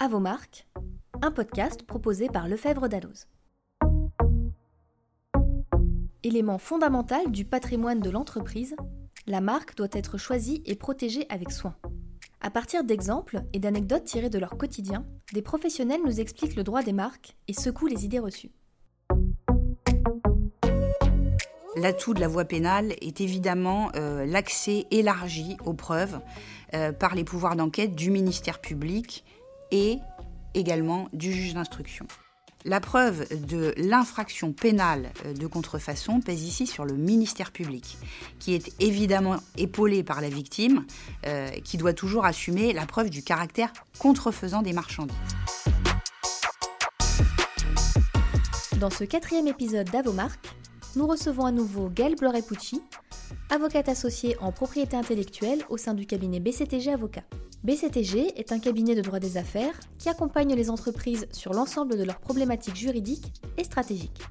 À vos marques, un podcast proposé par Lefebvre Dalloz. Élément fondamental du patrimoine de l'entreprise, la marque doit être choisie et protégée avec soin. À partir d'exemples et d'anecdotes tirées de leur quotidien, des professionnels nous expliquent le droit des marques et secouent les idées reçues. L'atout de la voie pénale est évidemment euh, l'accès élargi aux preuves euh, par les pouvoirs d'enquête du ministère public et également du juge d'instruction. La preuve de l'infraction pénale euh, de contrefaçon pèse ici sur le ministère public, qui est évidemment épaulé par la victime, qui doit toujours assumer la preuve du caractère contrefaisant des marchandises. Dans ce quatrième épisode d'Avomarque, nous recevons à nouveau Gaëlle Blorepucci, avocate associée en propriété intellectuelle au sein du cabinet BCTG Avocat. BCTG est un cabinet de droit des affaires qui accompagne les entreprises sur l'ensemble de leurs problématiques juridiques et stratégiques.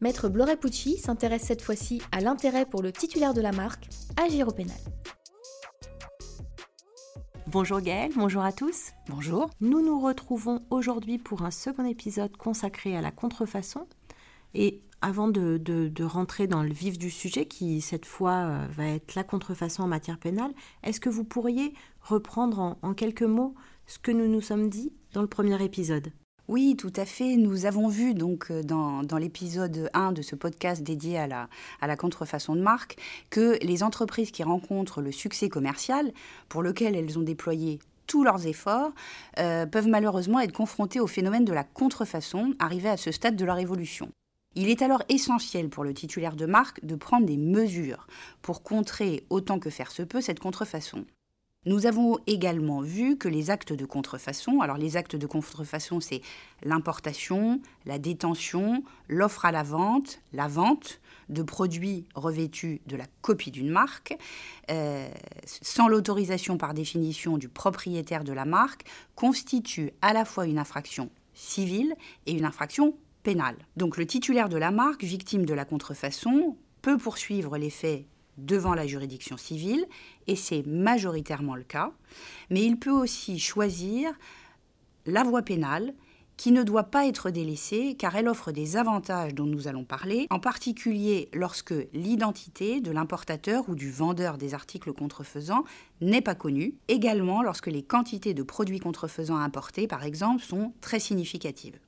Maître Blorepucci s'intéresse cette fois-ci à l'intérêt pour le titulaire de la marque agir au pénal. Bonjour Gaëlle, bonjour à tous. Bonjour. Nous nous retrouvons aujourd'hui pour un second épisode consacré à la contrefaçon. Et avant de, rentrer dans le vif du sujet, qui cette fois euh, va être la contrefaçon en matière pénale, est-ce que vous pourriez reprendre en, quelques mots ce que nous nous sommes dit dans le premier épisode? Oui, tout à fait. Nous avons vu donc euh, dans, l'épisode 1 de ce podcast dédié à la, contrefaçon de marque que les entreprises qui rencontrent le succès commercial, pour lequel elles ont déployé tous leurs efforts, euh, peuvent malheureusement être confrontées au phénomène de la contrefaçon arrivé à ce stade de leur évolution. Il est alors essentiel pour le titulaire de marque de prendre des mesures pour contrer autant que faire se peut cette contrefaçon. Nous avons également vu que les actes de contrefaçon, alors les actes de contrefaçon, c'est l'importation, la détention, l'offre à la vente, la vente de produits revêtus de la copie d'une marque, euh, sans l'autorisation par définition du propriétaire de la marque, constituent à la fois une infraction civile et une infraction Donc le titulaire de la marque, victime de la contrefaçon, peut poursuivre les faits devant la juridiction civile, et c'est majoritairement le cas, mais il peut aussi choisir la voie pénale qui ne doit pas être délaissée car elle offre des avantages dont nous allons parler, en particulier lorsque l'identité de l'importateur ou du vendeur des articles contrefaisants n'est pas connue, également lorsque les quantités de produits contrefaisants importés, par exemple, sont très significatives.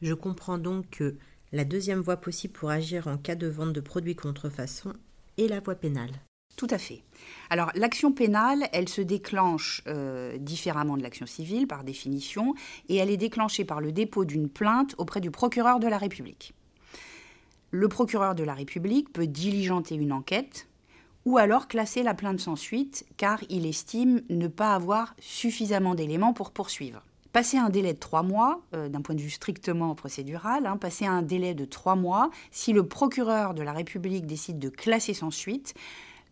Je comprends donc que la deuxième voie possible pour agir en cas de vente de produits contrefaçon est la voie pénale. Tout à fait. Alors l'action pénale, elle se déclenche euh, différemment de l'action civile par définition, et elle est déclenchée par le dépôt d'une plainte auprès du procureur de la République. Le procureur de la République peut diligenter une enquête ou alors classer la plainte sans suite car il estime ne pas avoir suffisamment d'éléments pour poursuivre. Passer un délai de trois mois, euh, d'un point de vue strictement procédural, hein, passer un délai de trois mois, si le procureur de la République décide de classer sans suite,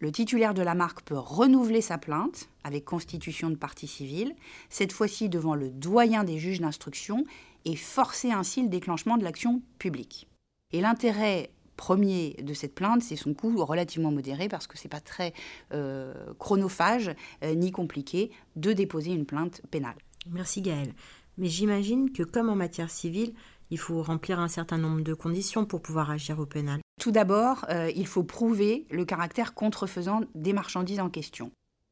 le titulaire de la marque peut renouveler sa plainte avec constitution de partie civile, cette fois-ci devant le doyen des juges d'instruction, et forcer ainsi le déclenchement de l'action publique. Et l'intérêt premier de cette plainte, c'est son coût relativement modéré parce que ce n'est pas très euh, chronophage euh, ni compliqué de déposer une plainte pénale. Merci Gaëlle. Mais j'imagine que comme en matière civile, il faut remplir un certain nombre de conditions pour pouvoir agir au pénal. Tout d'abord, euh, il faut prouver le caractère contrefaisant des marchandises en question.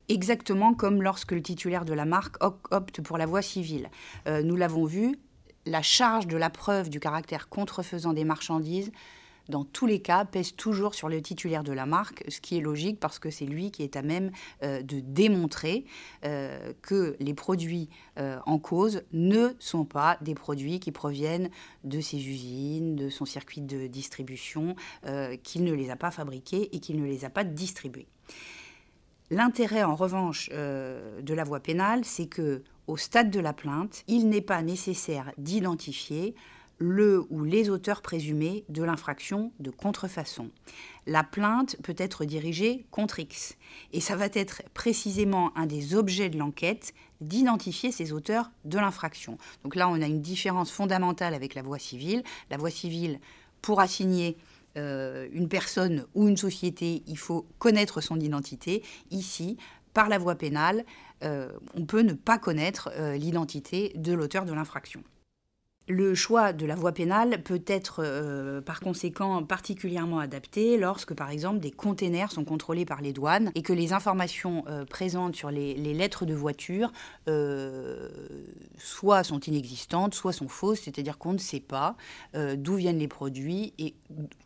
Exactement comme lorsque le titulaire de la marque opte pour la voie civile. Euh, nous l'avons vu, la charge de la preuve du caractère contrefaisant des marchandises dans tous les cas, pèse toujours sur le titulaire de la marque, ce qui est logique parce que c'est lui qui est à même euh, de démontrer euh, que les produits euh, en cause ne sont pas des produits qui proviennent de ses usines, de son circuit de distribution, qu'il ne les a pas fabriqués et qu'il ne les a pas distribués. L'intérêt, en revanche, de la voie pénale, c'est que au stade de la plainte, il n'est pas nécessaire d'identifier le ou les auteurs présumés de l'infraction de contrefaçon. La plainte peut être dirigée contre X et ça va être précisément un des objets de l'enquête d'identifier ces auteurs de l'infraction. Donc là, on a une différence fondamentale avec la voie civile. La voie civile, pour assigner euh, une personne ou une société, il faut connaître son identité. Ici, par la voie pénale, on peut ne pas connaître l'identité de l'auteur de l'infraction. Le choix de la voie pénale peut être euh, par conséquent particulièrement adapté lorsque par exemple des containers sont contrôlés par les douanes et que les informations euh, présentes sur les, lettres de voiture euh, soit sont inexistantes, soit sont fausses, c'est-à-dire qu'on ne sait pas d'où viennent les produits et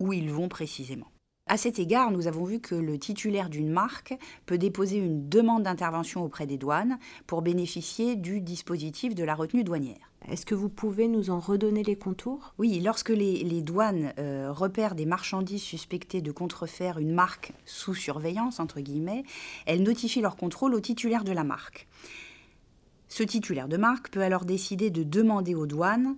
où ils vont précisément. À cet égard, nous avons vu que le titulaire d'une marque peut déposer une demande d'intervention auprès des douanes pour bénéficier du dispositif de la retenue douanière. Est-ce que vous pouvez nous en redonner les contours? Oui, lorsque les, douanes euh, repèrent des marchandises suspectées de contrefaire une marque sous surveillance, entre guillemets, elles notifient leur contrôle au titulaire de la marque. Ce titulaire de marque peut alors décider de demander aux douanes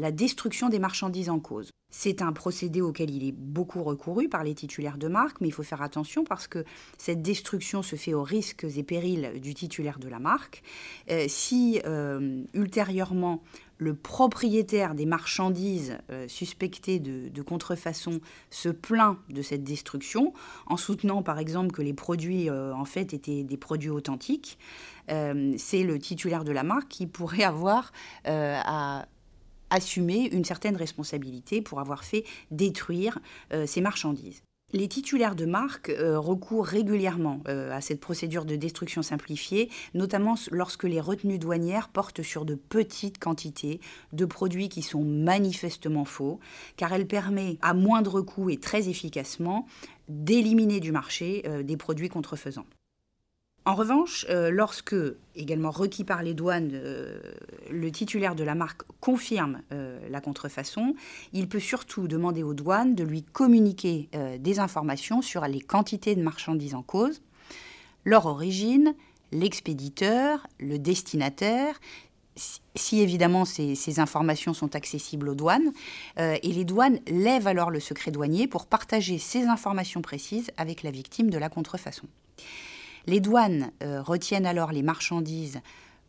la destruction des marchandises en cause. C'est un procédé auquel il est beaucoup recouru par les titulaires de marque, mais il faut faire attention parce que cette destruction se fait aux risques et périls du titulaire de la marque. Euh, si euh, ultérieurement le propriétaire des marchandises euh, suspectées de, contrefaçon se plaint de cette destruction, en soutenant par exemple que les produits en fait étaient des produits authentiques, c'est le titulaire de la marque qui pourrait avoir à assumer une certaine responsabilité pour avoir fait détruire euh, ces marchandises. Les titulaires de marque euh, recourent régulièrement euh, à cette procédure de destruction simplifiée, notamment lorsque les retenues douanières portent sur de petites quantités de produits qui sont manifestement faux, car elle permet à moindre coût et très efficacement d'éliminer du marché des produits contrefaisants. En revanche, euh, lorsque, également requis par les douanes, euh, le titulaire de la marque confirme euh, la contrefaçon, il peut surtout demander aux douanes de lui communiquer des informations sur les quantités de marchandises en cause, leur origine, l'expéditeur, le destinataire, si évidemment ces, ces, informations sont accessibles aux douanes, et les douanes lèvent alors le secret douanier pour partager ces informations précises avec la victime de la contrefaçon. Les douanes euh, retiennent alors les marchandises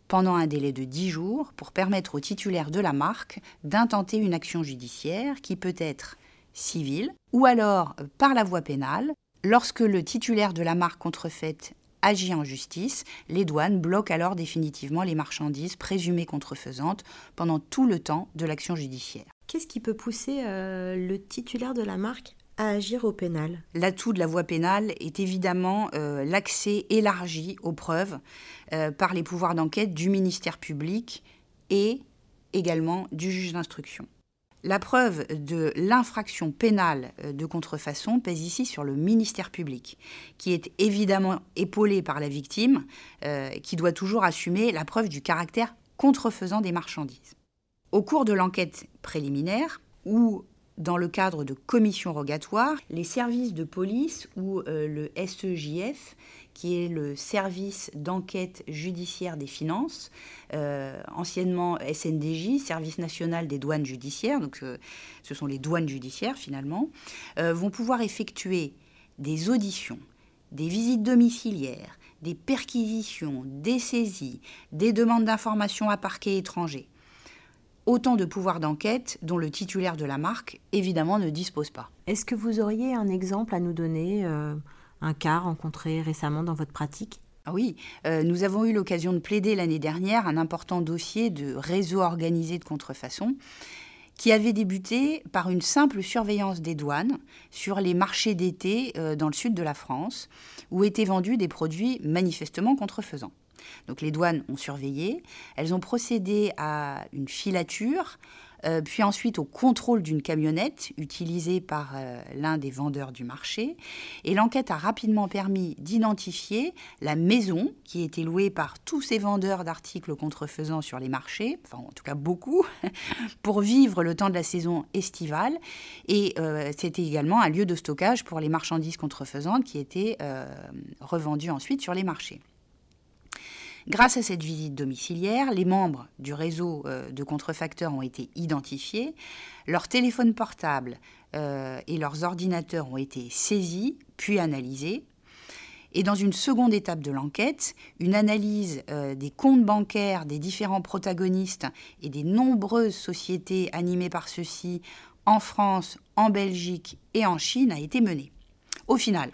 pendant un délai de 10 jours pour permettre au titulaire de la marque d'intenter une action judiciaire qui peut être civile ou alors euh, par la voie pénale. Lorsque le titulaire de la marque contrefaite agit en justice, les douanes bloquent alors définitivement les marchandises présumées contrefaisantes pendant tout le temps de l'action judiciaire. Qu'est-ce qui peut pousser euh, le titulaire de la marque agir au pénal L'atout de la voie pénale est évidemment euh, l'accès élargi aux preuves euh, par les pouvoirs d'enquête du ministère public et également du juge d'instruction. La preuve de l'infraction pénale euh, de contrefaçon pèse ici sur le ministère public, qui est évidemment épaulé par la victime, qui doit toujours assumer la preuve du caractère contrefaisant des marchandises. Au cours de l'enquête préliminaire, ou dans le cadre de commissions rogatoires, les services de police ou euh, le SEJF, qui est le service d'enquête judiciaire des finances, euh, anciennement SNDJ, Service national des douanes judiciaires, donc euh, ce sont les douanes judiciaires finalement, vont pouvoir effectuer des auditions, des visites domiciliaires, des perquisitions, des saisies, des demandes d'informations à parquet étranger autant de pouvoirs d'enquête dont le titulaire de la marque, évidemment, ne dispose pas. Est-ce que vous auriez un exemple à nous donner, euh, un cas rencontré récemment dans votre pratique? Ah oui, euh, nous avons eu l'occasion de plaider l'année dernière un important dossier de réseau organisé de contrefaçon qui avait débuté par une simple surveillance des douanes sur les marchés d'été euh, dans le sud de la France, où étaient vendus des produits manifestement contrefaisants. Donc les douanes ont surveillé, elles ont procédé à une filature, euh, puis ensuite au contrôle d'une camionnette utilisée par euh, l'un des vendeurs du marché. Et l'enquête a rapidement permis d'identifier la maison qui était louée par tous ces vendeurs d'articles contrefaisants sur les marchés, enfin en tout cas beaucoup, pour vivre le temps de la saison estivale. Et euh, c'était également un lieu de stockage pour les marchandises contrefaisantes qui étaient revendues ensuite sur les marchés. Grâce à cette visite domiciliaire, les membres du réseau euh, de contrefacteurs ont été identifiés, leurs téléphones portables euh, et leurs ordinateurs ont été saisis puis analysés. Et dans une seconde étape de l'enquête, une analyse euh, des comptes bancaires des différents protagonistes et des nombreuses sociétés animées par ceux-ci en France, en Belgique et en Chine a été menée. Au final,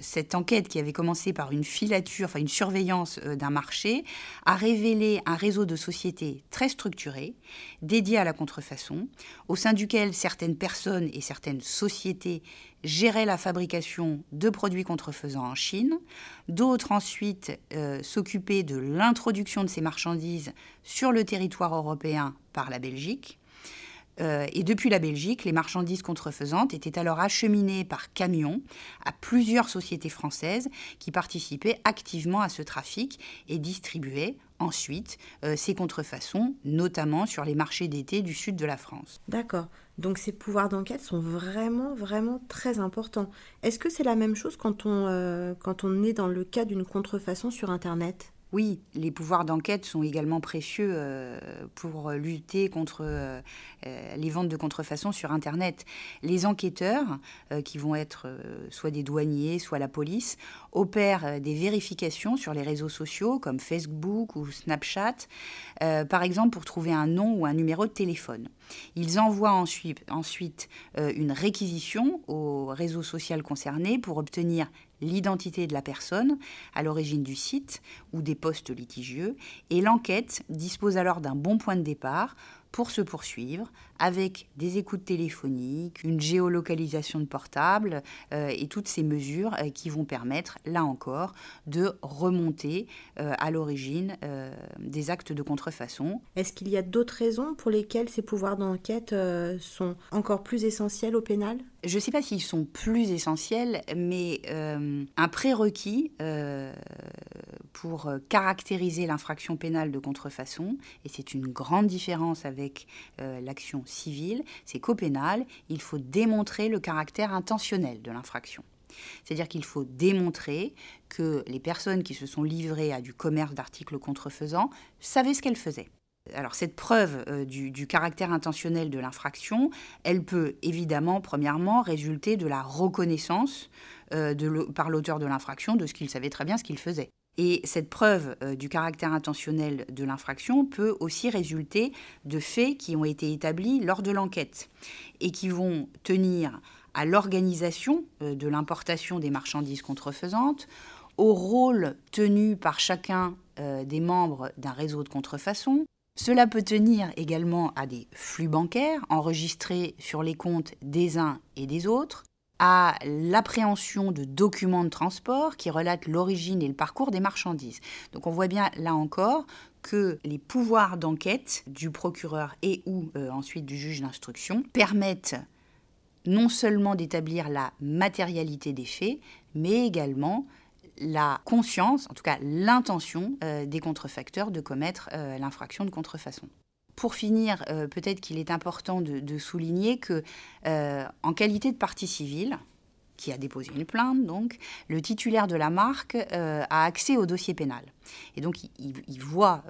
cette enquête qui avait commencé par une filature, enfin une surveillance d'un marché, a révélé un réseau de sociétés très structuré, dédié à la contrefaçon, au sein duquel certaines personnes et certaines sociétés géraient la fabrication de produits contrefaisants en Chine, d'autres ensuite euh, s'occupaient de l'introduction de ces marchandises sur le territoire européen par la Belgique. Euh, et depuis la Belgique, les marchandises contrefaisantes étaient alors acheminées par camion à plusieurs sociétés françaises qui participaient activement à ce trafic et distribuaient ensuite euh, ces contrefaçons, notamment sur les marchés d'été du sud de la France. D'accord. Donc ces pouvoirs d'enquête sont vraiment, vraiment très importants. Est-ce que c'est la même chose quand on, euh, quand on est dans le cas d'une contrefaçon sur Internet? Oui, les pouvoirs d'enquête sont également précieux euh, pour lutter contre euh, les ventes de contrefaçon sur Internet. Les enquêteurs, qui vont être soit des douaniers, soit la police, opèrent des vérifications sur les réseaux sociaux comme Facebook ou Snapchat, par exemple pour trouver un nom ou un numéro de téléphone. Ils envoient ensuite, ensuite une réquisition au réseau social concerné pour obtenir l'identité de la personne à l'origine du site ou des postes litigieux, et l'enquête dispose alors d'un bon point de départ pour se poursuivre avec des écoutes téléphoniques, une géolocalisation de portable euh, et toutes ces mesures euh, qui vont permettre, là encore, de remonter euh, à l'origine des actes de contrefaçon. Est-ce qu'il y a d'autres raisons pour lesquelles ces pouvoirs d'enquête sont encore plus essentiels au pénal? Je ne sais pas s'ils sont plus essentiels, mais un prérequis pour caractériser l'infraction pénale de contrefaçon, et c'est une grande différence avec l'action civile, c'est qu'au pénal, il faut démontrer le caractère intentionnel de l'infraction. C'est-à-dire qu'il faut démontrer que les personnes qui se sont livrées à du commerce d'articles contrefaisants savaient ce qu'elles faisaient. Alors cette preuve euh, du, caractère intentionnel de l'infraction, elle peut évidemment, premièrement, résulter de la reconnaissance euh, par l'auteur de l'infraction de ce qu'il savait très bien ce qu'il faisait. Et cette preuve euh, du caractère intentionnel de l'infraction peut aussi résulter de faits qui ont été établis lors de l'enquête et qui vont tenir à l'organisation euh, de l'importation des marchandises contrefaisantes, au rôle tenu par chacun euh, des membres d'un réseau de contrefaçon. Cela peut tenir également à des flux bancaires enregistrés sur les comptes des uns et des autres, à l'appréhension de documents de transport qui relatent l'origine et le parcours des marchandises. Donc on voit bien là encore que les pouvoirs d'enquête du procureur et ou euh, ensuite du juge d'instruction permettent non seulement d'établir la matérialité des faits, mais également la conscience, en tout cas l'intention euh, des contrefacteurs de commettre euh, l'infraction de contrefaçon. Pour finir, euh, peut-être qu'il est important de, souligner que, euh, en qualité de partie civile, qui a déposé une plainte, donc, le titulaire de la marque euh, a accès au dossier pénal. Et donc, il, voit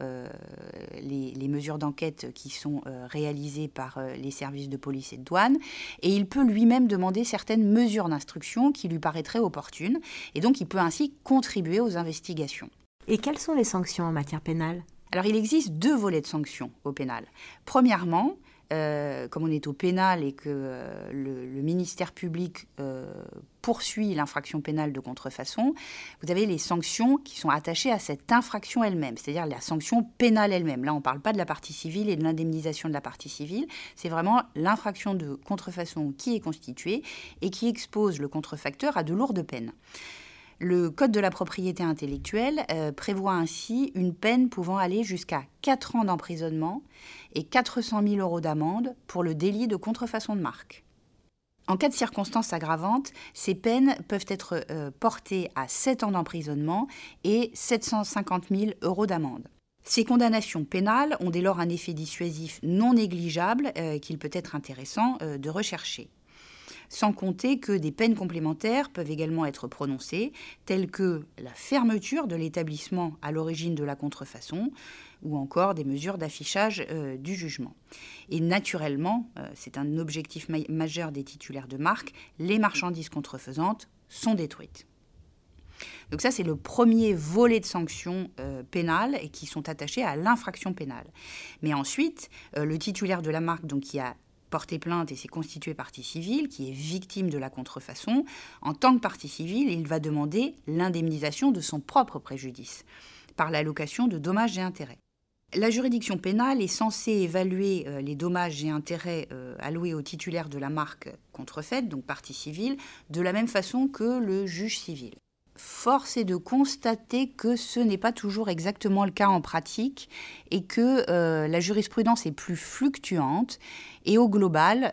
les, les, mesures d'enquête qui sont réalisées par les services de police et de douane, et il peut lui-même demander certaines mesures d'instruction qui lui paraîtraient opportunes, et donc il peut ainsi contribuer aux investigations. Et quelles sont les sanctions en matière pénale? Alors il existe deux volets de sanctions au pénal. Premièrement, euh, comme on est au pénal et que euh, le, ministère public euh, poursuit l'infraction pénale de contrefaçon, vous avez les sanctions qui sont attachées à cette infraction elle-même, c'est-à-dire la sanction pénale elle-même. Là, on ne parle pas de la partie civile et de l'indemnisation de la partie civile, c'est vraiment l'infraction de contrefaçon qui est constituée et qui expose le contrefacteur à de lourdes peines. Le Code de la propriété intellectuelle euh, prévoit ainsi une peine pouvant aller jusqu'à 4 ans d'emprisonnement et 400 000 euros d'amende pour le délit de contrefaçon de marque. En cas de circonstances aggravantes, ces peines peuvent être euh, portées à 7 ans d'emprisonnement et 750 000 euros d'amende. Ces condamnations pénales ont dès lors un effet dissuasif non négligeable euh, qu'il peut être intéressant de rechercher sans compter que des peines complémentaires peuvent également être prononcées, telles que la fermeture de l'établissement à l'origine de la contrefaçon, ou encore des mesures d'affichage euh, du jugement. Et naturellement, euh, c'est un objectif majeur des titulaires de marque, les marchandises contrefaisantes sont détruites. Donc ça, c'est le premier volet de sanctions euh, pénales et qui sont attachées à l'infraction pénale. Mais ensuite, le titulaire de la marque, donc qui a porter plainte et s'est constitué partie civile, qui est victime de la contrefaçon, en tant que partie civile, il va demander l'indemnisation de son propre préjudice par l'allocation de dommages et intérêts. La juridiction pénale est censée évaluer euh, les dommages et intérêts euh, alloués au titulaire de la marque contrefaite, donc partie civile, de la même façon que le juge civil. Force est de constater que ce n'est pas toujours exactement le cas en pratique et que euh, la jurisprudence est plus fluctuante et au global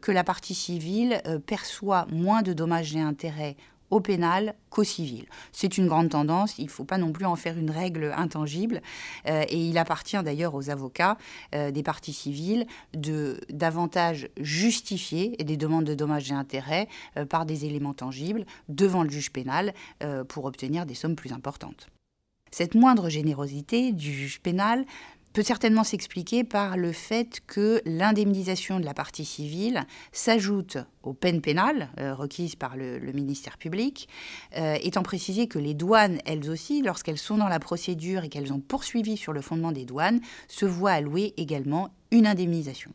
que la partie civile perçoit moins de dommages et intérêts au pénal qu'au civil. C'est une grande tendance, il ne faut pas non plus en faire une règle intangible, euh, et il appartient d'ailleurs aux avocats euh, des parties civiles de davantage justifier des demandes de dommages et intérêts euh, par des éléments tangibles devant le juge pénal pour obtenir des sommes plus importantes. Cette moindre générosité du juge pénal peut certainement s'expliquer par le fait que l'indemnisation de la partie civile s'ajoute aux peines pénales euh, requises par le, ministère public, euh, étant précisé que les douanes, elles aussi, lorsqu'elles sont dans la procédure et qu'elles ont poursuivi sur le fondement des douanes, se voient allouer également une indemnisation.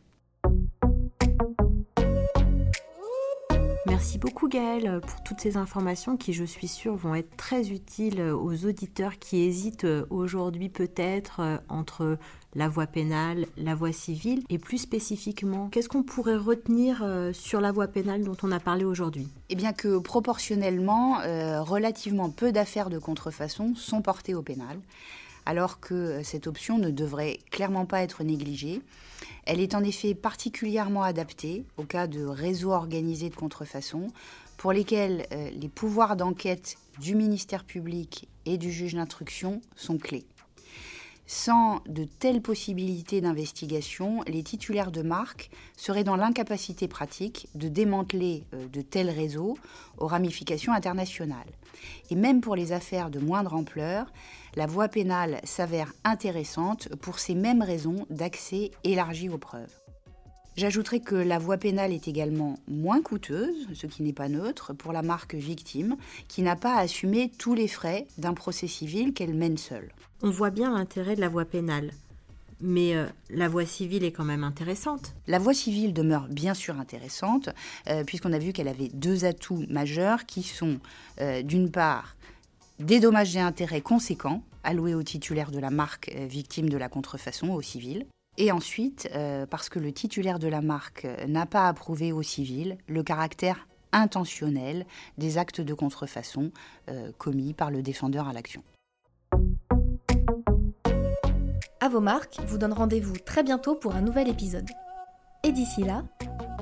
Merci beaucoup Gaëlle pour toutes ces informations qui, je suis sûre, vont être très utiles aux auditeurs qui hésitent aujourd'hui peut-être entre la voie pénale, la voie civile et plus spécifiquement, qu'est-ce qu'on pourrait retenir euh, sur la voie pénale dont on a parlé aujourd'hui? Eh bien que proportionnellement, euh, relativement peu d'affaires de contrefaçon sont portées au pénal alors que cette option ne devrait clairement pas être négligée. Elle est en effet particulièrement adaptée au cas de réseaux organisés de contrefaçon pour lesquels euh, les pouvoirs d'enquête du ministère public et du juge d'instruction sont clés. Sans de telles possibilités d'investigation, les titulaires de marques seraient dans l'incapacité pratique de démanteler euh, de tels réseaux aux ramifications internationales. Et même pour les affaires de moindre ampleur, la voie pénale s'avère intéressante pour ces mêmes raisons d'accès élargi aux preuves. J'ajouterai que la voie pénale est également moins coûteuse, ce qui n'est pas neutre, pour la marque victime, qui n'a pas à assumer tous les frais d'un procès civil qu'elle mène seule. On voit bien l'intérêt de la voie pénale. Mais euh, la voie civile est quand même intéressante. La voie civile demeure bien sûr intéressante, euh, puisqu'on a vu qu'elle avait deux atouts majeurs qui sont, euh, d'une part, des dommages et intérêts conséquents alloués aux titulaires de la marque euh, victime de la contrefaçon au civil. Et ensuite, euh, parce que le titulaire de la marque euh, n'a pas approuvé au civil le caractère intentionnel des actes de contrefaçon commis par le défendeur à l'action. À vos marques vous donne rendez-vous très bientôt pour un nouvel épisode. Et d'ici là,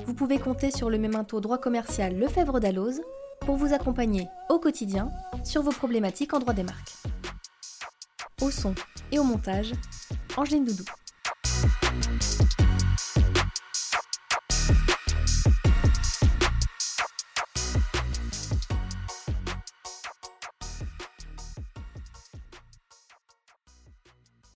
vous pouvez compter sur le mémento droit commercial Lefebvre d'Alloz pour vous accompagner au quotidien sur vos problématiques en droit des marques. Au son et au montage, Angeline Doudou.